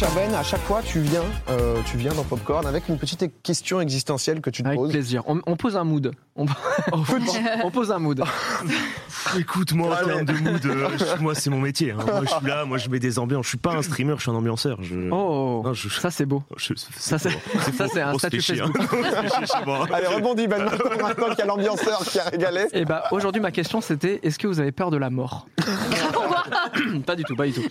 cher Ben, à chaque fois, tu viens, euh, tu viens dans Popcorn avec une petite question existentielle que tu te Avec poses. plaisir. On, on pose un mood. On, on- on pose un mood. Écoute, moi, en termes de mood, euh, je- moi, c'est mon métier. hein. Moi, je suis là, moi, je mets des ambiances. Je suis pas un streamer, je suis un ambianceur. Je... Oh, Non, je- ça c'est beau. je- Ça, c'est- ça, c'est un statut Facebook. hein. Moi. Allez, rebondis Ben, maintenant, maintenant qu'il y a l'ambianceur qui a régalé. Et bah aujourd'hui ma question c'était est-ce que vous avez peur de la mort? Pas du tout, pas du tout.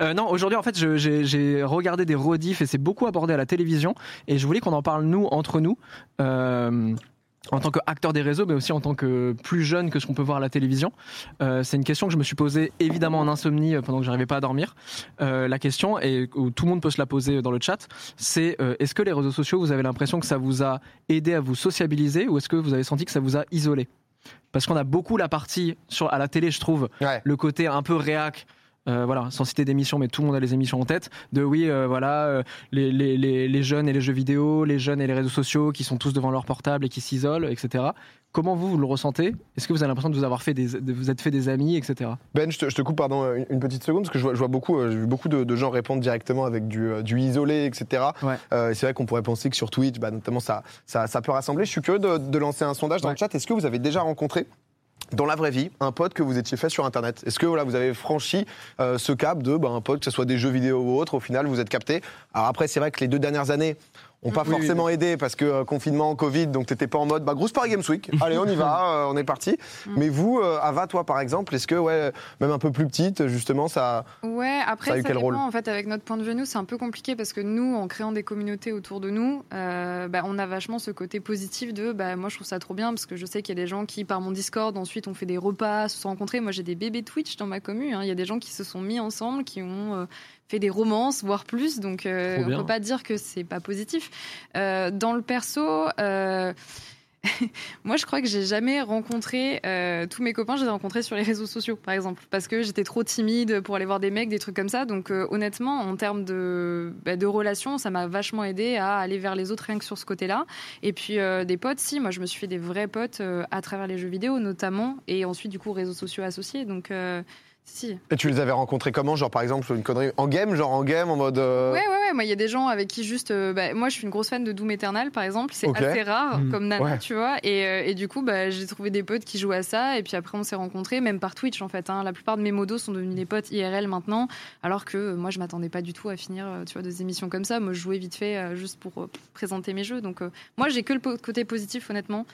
Euh, non, aujourd'hui en fait j'ai regardé des rediffs et c'est beaucoup abordé à la télévision et je voulais qu'on en parle nous entre nous. euh, en tant qu'acteur des réseaux, mais aussi en tant que plus jeune que ce qu'on peut voir à la télévision. Euh, c'est une question que je me suis posée évidemment en insomnie pendant que j'arrivais pas à dormir. La question, et où tout le monde peut se la poser dans le chat, c'est est-ce que les réseaux sociaux, vous avez l'impression que ça vous a aidé à vous sociabiliser ou est-ce que vous avez senti que ça vous a isolé? Parce qu'on a beaucoup la partie sur, à la télé, je trouve, Ouais. le côté un peu réac. Euh, voilà, sans citer d'émissions, mais tout le monde a les émissions en tête. De oui, euh, voilà, euh, les, les, les, les jeunes et les jeux vidéo, les jeunes et les réseaux sociaux qui sont tous devant leur portable et qui s'isolent, etc. Comment vous, vous le ressentez? Est-ce que vous avez l'impression de vous avoir fait des, de vous être fait des amis, etc. Ben, je te, je te coupe pardon une, petite seconde parce que je vois, je vois beaucoup, j'ai vu beaucoup de, de gens répondre directement avec du, du isolé, etc. Ouais. Et c'est vrai qu'on pourrait penser que sur Twitch, bah, notamment, ça, ça, ça peut rassembler. Je suis curieux de, de lancer un sondage dans Ouais. le chat. Est-ce que vous avez déjà rencontré dans la vraie vie, un pote que vous étiez fait sur Internet. Est-ce que vous avez franchi euh, ce cap de bah, un pote, que ce soit des jeux vidéo ou autre, au final vous êtes capté. Alors après, c'est vrai que les deux dernières années ont pas Oui, oui, forcément aidé parce que euh, confinement, Covid, donc t'étais pas en mode bah, grosse Paris Games Week. Allez, on y va, euh, on est parti. Mais vous, euh, Ava, toi par exemple, est-ce que ouais, même un peu plus petite, justement, ça. Ouais, après, Ça a ça, eu quel dépend. rôle En fait, avec notre point de vue, nous, c'est un peu compliqué parce que nous, en créant des communautés autour de nous, euh, bah, on a vachement ce côté positif de bah, moi, je trouve ça trop bien parce que je sais qu'il y a des gens qui, par mon Discord, ensuite, on fait des repas, se sont rencontrés. Moi, j'ai des bébés Twitch dans ma commune. hein. Il y a des gens qui se sont mis ensemble, qui ont. Fait des romances, voire plus, donc euh, on bien. peut pas dire que c'est pas positif. Euh, dans le perso, euh, moi, je crois que j'ai jamais rencontré tous mes copains. Je les ai rencontrés sur les réseaux sociaux, par exemple, parce que j'étais trop timide pour aller voir des mecs, des trucs comme ça. Donc, honnêtement, en termes de, bah, de relations, ça m'a vachement aidé à aller vers les autres rien que sur ce côté-là. Et puis des potes, si, moi, je me suis fait des vrais potes à travers les jeux vidéo, notamment, et ensuite du coup réseaux sociaux associés. Donc, si. Et tu les avais rencontrés comment Genre par exemple une connerie en game, genre en game, en mode. euh, Ouais, ouais, ouais. Moi, il y a des gens avec qui juste. euh, bah, moi, je suis une grosse fan de Doom Eternal, par exemple. C'est assez rare Mm. comme nana, Ouais. tu vois. Et, euh, et du coup, bah, j'ai trouvé des potes qui jouent à ça. Et puis après, on s'est rencontrés, même par Twitch, en fait. hein. La plupart de mes modos sont devenus des potes IRL maintenant. Alors que euh, moi, je m'attendais pas du tout à finir, euh, tu vois, des émissions comme ça. Moi, je jouais vite fait euh, juste pour euh, présenter mes jeux. Donc, euh, moi, j'ai que le côté positif, honnêtement.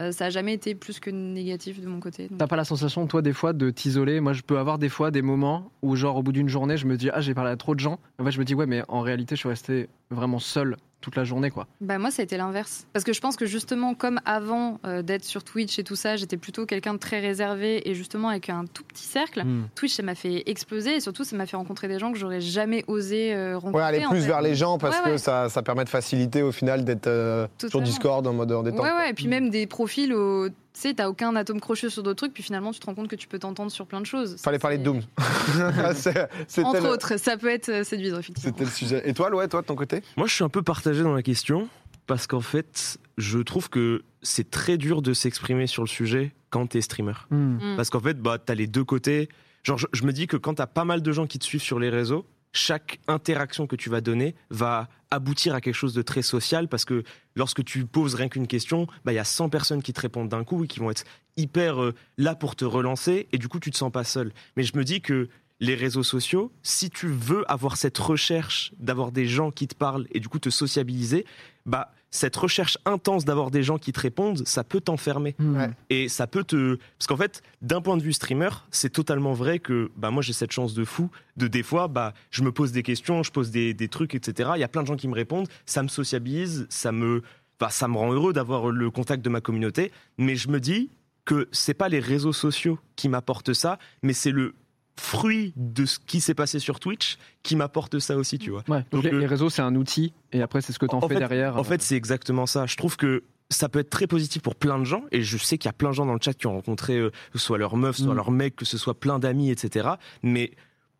Euh, ça a jamais été plus que négatif de mon côté. T'as pas la sensation, toi, des fois, de t'isoler? Moi, je peux avoir des fois des moments où, genre, au bout d'une journée, je me dis, ah, j'ai parlé à trop de gens. En fait, je me dis, ouais, mais en réalité, je suis resté vraiment seul toute la journée, quoi. Bah moi ça a été l'inverse parce que je pense que justement comme avant euh, d'être sur Twitch et tout ça j'étais plutôt quelqu'un de très réservé et justement avec un tout petit cercle Hmm. Twitch ça m'a fait exploser et surtout ça m'a fait rencontrer des gens que j'aurais jamais osé euh, rencontrer Ouais, aller en plus fait. vers les gens parce Ouais, que ouais. Ça, ça permet de faciliter au final d'être euh, sur. Discord en mode en détente. ouais ouais et puis même des profils où tu sais t'as aucun atome crochu sur d'autres trucs puis finalement tu te rends compte que tu peux t'entendre sur plein de choses Fallait parler de Doom. C'était entre le, autres ça peut être euh, séduisant effectivement c'était le sujet. Et toi, Louis, toi de ton côté? Moi, je suis un peu partagé dans la question parce qu'en fait, je trouve que c'est très dur de s'exprimer sur le sujet quand t'es streamer. Hmm. Mm. Parce qu'en fait, bah, t'as les deux côtés. Genre, je, je me dis que quand t'as pas mal de gens qui te suivent sur les réseaux, chaque interaction que tu vas donner va aboutir à quelque chose de très social parce que lorsque tu poses rien qu'une question, bah, il y a 100 personnes qui te répondent d'un coup et qui vont être hyper euh, là pour te relancer et du coup, tu te sens pas seul. Mais je me dis que les réseaux sociaux, si tu veux avoir cette recherche d'avoir des gens qui te parlent et du coup te sociabiliser, bah, cette recherche intense d'avoir des gens qui te répondent, ça peut t'enfermer. Ouais. Et ça peut te. Parce qu'en fait, d'un point de vue streamer, c'est totalement vrai que bah, moi j'ai cette chance de fou de des fois, bah, je me pose des questions, je pose des, des trucs, etc. Il y a plein de gens qui me répondent, ça me sociabilise, ça me, bah, ça me rend heureux d'avoir le contact de ma communauté. Mais je me dis que c'est pas les réseaux sociaux qui m'apportent ça, mais c'est le fruit de ce qui s'est passé sur Twitch qui m'apporte ça aussi, tu vois. Ouais, donc Donc, les, euh, les réseaux, c'est un outil, et après, c'est ce que t'en En fais fait- derrière. En fait, c'est exactement ça. Je trouve que ça peut être très positif pour plein de gens, et je sais qu'il y a plein de gens dans le chat qui ont rencontré euh, que ce soit leur meuf, soit Mm. leur mec, que ce soit plein d'amis, etc. Mais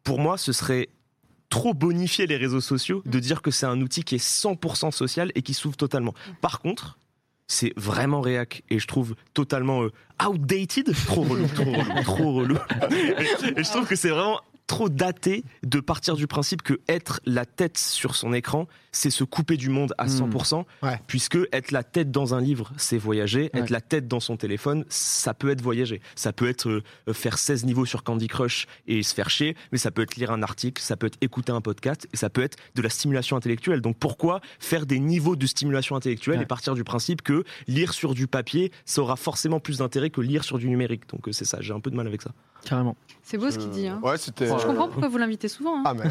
pour moi, ce serait trop bonifier les réseaux sociaux de dire que c'est un outil qui est 100% social et qui s'ouvre totalement. Par contre, c'est vraiment réac et je trouve totalement euh, outdated, trop relou, trop relou, trop relou. Et, et je trouve que c'est vraiment trop daté de partir du principe que être la tête sur son écran, c'est se couper du monde à Mm. 100%, Ouais. puisque être la tête dans un livre, c'est voyager, Ouais. être la tête dans son téléphone, ça peut être voyager. Ça peut être euh, faire 16 niveaux sur Candy Crush et se faire chier, mais ça peut être lire un article, ça peut être écouter un podcast, et ça peut être de la stimulation intellectuelle. Donc pourquoi faire des niveaux de stimulation intellectuelle Ouais. et partir du principe que lire sur du papier, ça aura forcément plus d'intérêt que lire sur du numérique? Donc euh, c'est ça, j'ai un peu de mal avec ça. Carrément. C'est beau ce qu'il dit. Hein. Ouais, c'était. Je comprends pourquoi vous l'invitez souvent. hein. Ah, mais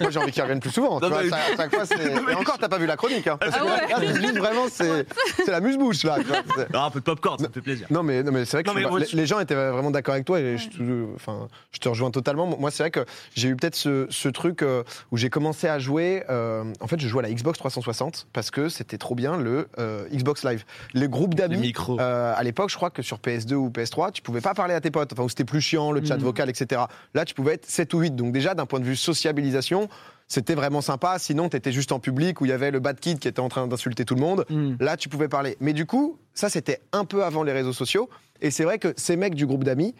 moi j'ai envie qu'il revienne plus souvent. tu Non, vois, mais- ça- chaque fois, c'est- Et encore, t'as pas vu la chronique. Hein, parce Ah ouais. là, là, Lise, vraiment, c'est c'est la muse-bouche là. tu vois, c'est- Ah, un peu de popcorn, ça me fait plaisir. Non mais, non mais c'est vrai que Non, mais je- moi, les, je- les gens étaient vraiment d'accord avec toi et je, te- enfin, je te rejoins totalement. Moi c'est vrai que j'ai eu peut-être ce, ce truc euh, où j'ai commencé à jouer. euh, en fait, je jouais à la Xbox 360 parce que c'était trop bien le euh, Xbox Live. Les groupes d'amis. euh, à l'époque, je crois que sur PS2 ou PS3, tu pouvais pas parler à tes potes. Enfin, c'était plus chiant, le chat Mhm. vocal, etc. Là, tu pouvais être 7 ou 8. Donc déjà, d'un point de vue sociabilisation, c'était vraiment sympa. Sinon, tu étais juste en public où il y avait le bad kid qui était en train d'insulter tout le monde. Mm. Là, tu pouvais parler. Mais du coup, ça, c'était un peu avant les réseaux sociaux. Et c'est vrai que ces mecs du groupe d'amis,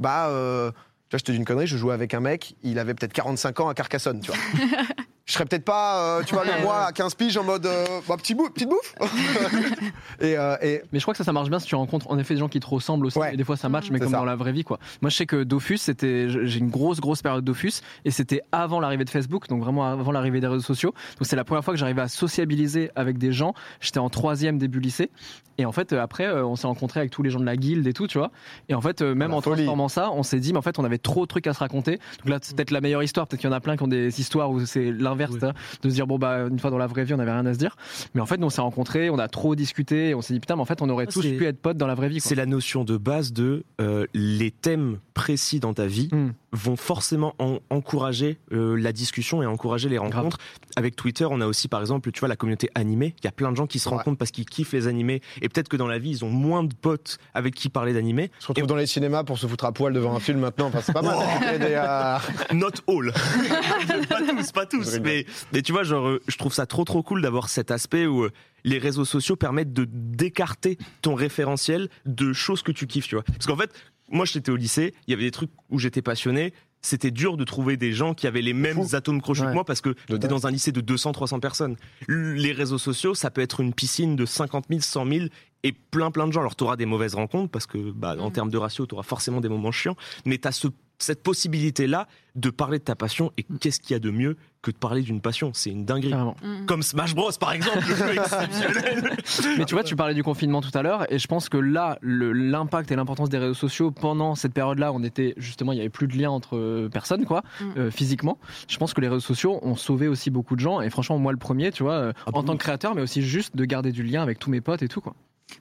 bah, euh, tu vois, je te dis une connerie, je jouais avec un mec, il avait peut-être 45 ans à Carcassonne, tu vois. je serais peut-être pas, euh, tu vois, le à 15 piges en mode, euh, bah, petit petite bouffe. et, euh, et Mais je crois que ça, ça marche bien si tu rencontres en effet des gens qui te ressemblent aussi. Ouais. Et des fois ça match, mais comme ça. dans la vraie vie, quoi. Moi, je sais que Dofus, c'était, j'ai une grosse, grosse période Dofus, et c'était avant l'arrivée de Facebook, donc vraiment avant l'arrivée des réseaux sociaux. Donc c'est la première fois que j'arrivais à sociabiliser avec des gens. J'étais en troisième début lycée, et en fait euh, après, euh, on s'est rencontrés avec tous les gens de la guilde et tout, tu vois. Et en fait, même La en folie. transformant ça, on s'est dit, mais en fait, on avait trop de trucs à se raconter. Donc là, c'est peut-être la meilleure histoire. Peut-être qu'il y en a plein qui ont des histoires où c'est l'inverse, Oui. de se dire bon bah une fois dans la vraie vie, on avait rien à se dire. Mais en fait, nous, on s'est rencontrés, on a trop discuté, et on s'est dit putain, mais en fait, on aurait Ah, tous pu être potes dans la vraie vie. C'est la notion de base de euh, les thèmes précis dans ta vie Hmm. Vont forcément en- encourager euh, la discussion et encourager les rencontres. Avec Twitter, on a aussi par exemple, tu vois, la communauté animée. Il y a plein de gens qui se Ouais. rencontrent parce qu'ils kiffent les animés et peut-être que dans la vie, ils ont moins de potes avec qui parler d'animés. on se retrouve dans les cinémas pour se foutre à poil devant un film maintenant. Enfin, c'est pas mal. Et des, euh, Not all. pas tous, pas tous. Mais tu vois, genre, euh, je trouve ça trop trop cool d'avoir cet aspect où euh, les réseaux sociaux permettent de d'écarter ton référentiel de choses que tu kiffes, tu vois. Parce qu'en fait, moi, j'étais au lycée, il y avait des trucs où j'étais passionné. C'était dur de trouver des gens qui avaient les mêmes Fou. atomes crochus Ouais. que moi parce que dingue. dans un lycée de 200, 300 personnes. Les réseaux sociaux, ça peut être une piscine de 50 000, 100 000 et plein plein de gens. Alors, tu auras des mauvaises rencontres parce que, bah, en Mhm. termes de ratio, tu auras forcément des moments chiants, mais tu as ce, cette possibilité-là de parler de ta passion. Et qu'est-ce qu'il y a de mieux que de parler d'une passion C'est une dinguerie. Mm. Comme Smash Bros, par exemple, le jeu exceptionnel. Mais tu vois, tu parlais du confinement tout à l'heure, et je pense que là, l'impact et l'importance des réseaux sociaux pendant cette période-là, on était justement, il y avait plus de lien entre euh, personnes, quoi, Mm. euh, physiquement. Je pense que les réseaux sociaux ont sauvé aussi beaucoup de gens, et franchement, moi le premier, tu vois, euh, Ah en tant que créateur, mais aussi juste de garder du lien avec tous mes potes et tout, quoi.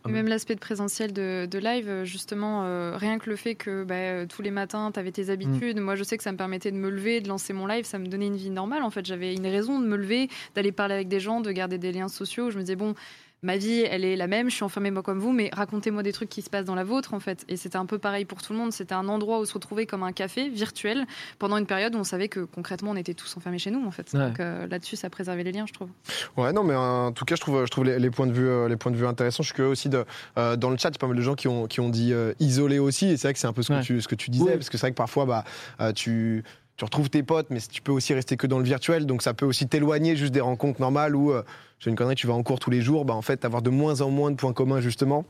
Et même l'aspect de présentiel de, de live, euh, justement, euh, rien que le fait que bah, euh, tous les matins, tu avais tes habitudes. Moi, je sais que ça me permettait de me lever, de lancer mon live. Ça me donnait une vie normale. En fait, j'avais une raison de me lever, d'aller parler avec des gens, de garder des liens sociaux. Je me disais, bon, ma vie, elle est la même. Je suis enfermée, moi, comme vous, mais racontez-moi des trucs qui se passent dans la vôtre, en fait. Et c'était un peu pareil pour tout le monde. C'était un endroit où se retrouver comme un café virtuel pendant une période où on savait que concrètement, on était tous enfermés chez nous, en fait. Ouais. Donc euh, là-dessus, ça préservait les liens, je trouve. Ouais, non, mais en tout cas, je trouve, je trouve les, les points de vue, euh, les points de vue intéressants. Je suis curieux aussi de, euh, dans le chat, il y a pas mal de gens qui ont, qui ont dit euh, isolé aussi. Et c'est vrai que c'est un peu ce que Ouais. tu, ce que tu disais, Oui. parce que c'est vrai que parfois, bah, euh, tu, tu retrouves tes potes, mais tu peux aussi rester que dans le virtuel. Donc ça peut aussi t'éloigner juste des rencontres normales où, euh, j'ai une connerie, tu vas en cours tous les jours. Bah, en fait, avoir de moins en moins de points communs justement.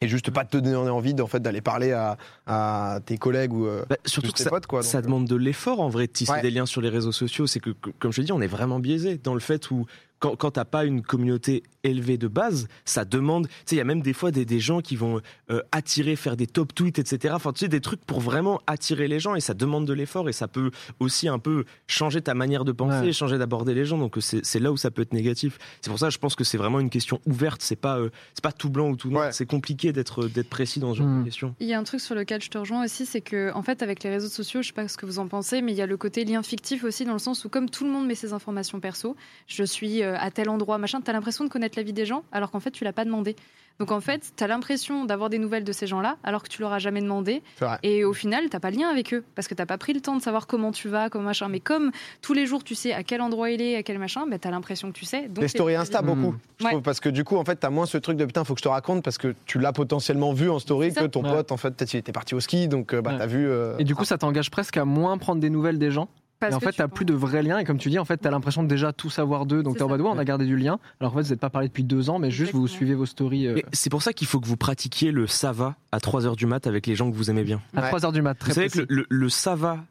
Et juste pas te donner envie d'en fait, d'aller parler à, à tes collègues ou euh, Bah, surtout que tes ça, potes. Quoi, ça Donc, euh, demande de l'effort en vrai de tisser Ouais. des liens sur les réseaux sociaux. C'est que, que- comme je dis, on est vraiment biaisé dans le fait où quand, quand t'as pas une communauté élevée de base, ça demande. Tu sais, il y a même des fois des, des gens qui vont euh, attirer, faire des top tweets, etc. Enfin, tu sais, des trucs pour vraiment attirer les gens et ça demande de l'effort et ça peut aussi un peu changer ta manière de penser, Ouais. changer d'aborder les gens. Donc c'est c'est là où ça peut être négatif. C'est pour ça, je pense que c'est vraiment une question ouverte. C'est pas euh, c'est pas tout blanc ou tout noir. Ouais. C'est compliqué d'être d'être précis dans ce genre de question. Il y a un truc sur lequel je te rejoins aussi, c'est que en fait avec les réseaux sociaux, je sais pas ce que vous en pensez, mais il y a le côté lien fictif aussi dans le sens où comme tout le monde met ses informations perso, je suis euh, à tel endroit, machin, t'as l'impression de connaître la vie des gens, alors qu'en fait, tu l'as pas demandé. Donc en fait, t'as l'impression d'avoir des nouvelles de ces gens-là, alors que tu leur as jamais demandé. Et au final, t'as pas le lien avec eux, parce que t'as pas pris le temps de savoir comment tu vas, comment machin. Mais comme tous les jours, tu sais à quel endroit il est, à quel machin, bah, t'as l'impression que tu sais. Donc Les c'est stories Insta, beaucoup. Mm. Je Ouais. trouve, parce que du coup, en fait, t'as moins ce truc de putain, faut que je te raconte parce que tu l'as potentiellement vu en story que ton Ouais. pote, en fait, peut-être il était parti au ski, donc euh, bah, Ouais. t'as vu. euh, Et du coup, ça t'engage presque à moins prendre des nouvelles des gens. Parce et en fait, tu penses- plus de vrais liens. Et comme tu dis, en fait, t'as l'impression de déjà tout savoir d'eux. Donc t'es en mode, on a gardé du lien. Alors en fait, vous n'êtes pas parlé depuis deux ans, mais juste vous suivez vos stories euh, C'est pour ça qu'il faut que vous pratiquiez le ça va à 3h du mat avec les gens que vous aimez bien. à Ouais. 3h du mat. Très Vous savez précis. que le, le, le ça va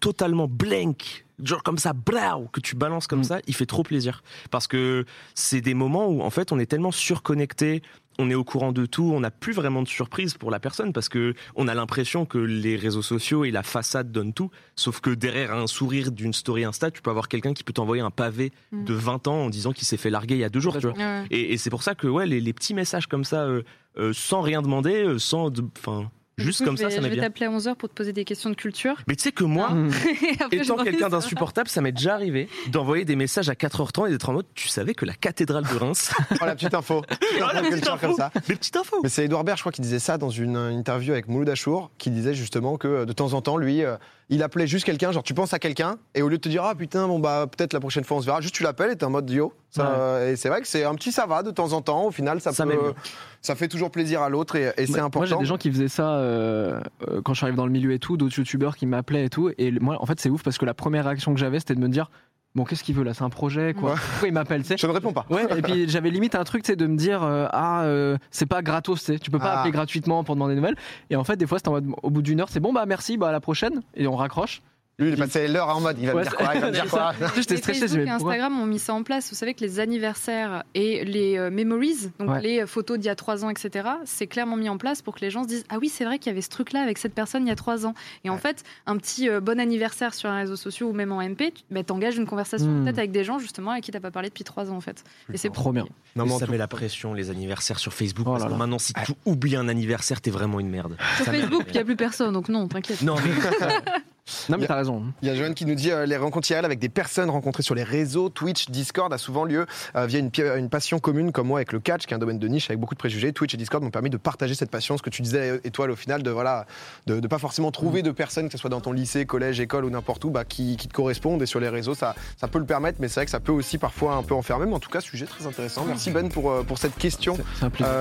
totalement blank, genre comme ça, brau, que tu balances comme Mm. ça, il fait trop plaisir. Parce que c'est des moments où en fait on est tellement surconnecté, on est au courant de tout, on n'a plus vraiment de surprise pour la personne parce que on a l'impression que les réseaux sociaux et la façade donnent tout. Sauf que derrière un sourire d'une story Insta, tu peux avoir quelqu'un qui peut t'envoyer un pavé Mm. de 20 ans en disant qu'il s'est fait larguer il y a deux jours. Tu vois. Ouais. Et, et c'est pour ça que ouais, les, les petits messages comme ça, euh, euh, sans rien demander, euh, sans, enfin, juste coup, comme je ça, vais- ça Je vais bien. t'appeler à 11h pour te poser des questions de culture. Mais tu sais que moi, après, je étant quelqu'un d'insupportable, ça m'est déjà arrivé d'envoyer des messages à 4h30 et d'être en mode, tu savais que la cathédrale de Reims, Oh, la petite info. Oh, la petite info. comme ça. des petites infos. Mais c'est Edouard Baird, je crois, qui disait ça dans une interview avec Mouloud Achour, qui disait justement que euh, de temps en temps, lui, euh, il appelait juste quelqu'un, genre tu penses à quelqu'un, et au lieu de te dire ah putain, bon bah peut-être la prochaine fois on se verra, juste tu l'appelles et t'es en mode yo. Ça, Ouais. Et c'est vrai que c'est un petit ça va de temps en temps, au final ça, Ça peut, ça fait toujours plaisir à l'autre et, et c'est important. Moi, j'ai des gens qui faisaient ça euh, euh, quand je suis arrivé dans le milieu et tout, d'autres youtubeurs qui m'appelaient et tout. Et moi, en fait, c'est ouf parce que la première réaction que j'avais, c'était de me dire Bon, qu'est-ce qu'il veut là? C'est un projet quoi? Ouais. Pourquoi il m'appelle tu sais? Je ne réponds pas. Ouais, et puis j'avais limite un truc, sais, de me dire euh, ah euh, c'est pas gratos, tu tu peux pas Ah. appeler gratuitement pour demander des nouvelles. Et en fait, des fois, c'était en mode au bout d'une heure, c'est bon bah merci, bah à la prochaine, et on raccroche. Lui, il est passé l'heure en mode, il va me Ouais, dire quoi Il va me dire c'est quoi ça. J'étais Les stressé, Facebook et Instagram ont mis ça en place. Vous savez que les anniversaires et les euh, memories, donc Ouais. les photos d'il y a trois ans, etc., c'est clairement mis en place pour que les gens se disent Ah oui, c'est vrai qu'il y avait ce truc-là avec cette personne il y a trois ans. Et en Ouais. fait, un petit euh, bon anniversaire sur un réseau social ou même en MP, tu bah, t'engages une conversation Hmm. peut-être avec des gens justement avec qui t'as pas parlé depuis trois ans en fait. Et c'est Trop bien. Non, mais en ça tout- met la pression, les anniversaires sur Facebook. Oh parce là que là. maintenant, si tu oublies un anniversaire, t'es vraiment une merde. Sur Ça Facebook, il n'y a plus personne, donc non, t'inquiète. Non, mais Non mais t'as raison. Il y a Joanne qui nous dit euh, les rencontres IRL avec des personnes rencontrées sur les réseaux, Twitch, Discord a souvent lieu euh, via une, passion commune comme moi avec le catch, qui est un domaine de niche avec beaucoup de préjugés. Twitch et Discord m'ont permis de partager cette passion, ce que tu disais étoile au final, de voilà, de, de pas forcément trouver de personnes, que ce soit dans ton lycée, collège, école ou n'importe où, bah, qui, qui te correspondent. Et sur les réseaux, ça, ça peut le permettre, mais c'est vrai que ça peut aussi parfois un peu enfermer. Mais en tout cas, sujet très intéressant. Merci Ben pour, euh, pour cette question.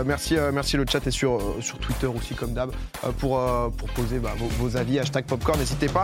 Merci, merci le chat et sur, sur Twitter aussi comme d'hab pour, pour poser bah, vos, vos avis. Hashtag Popcorn, n'hésitez pas.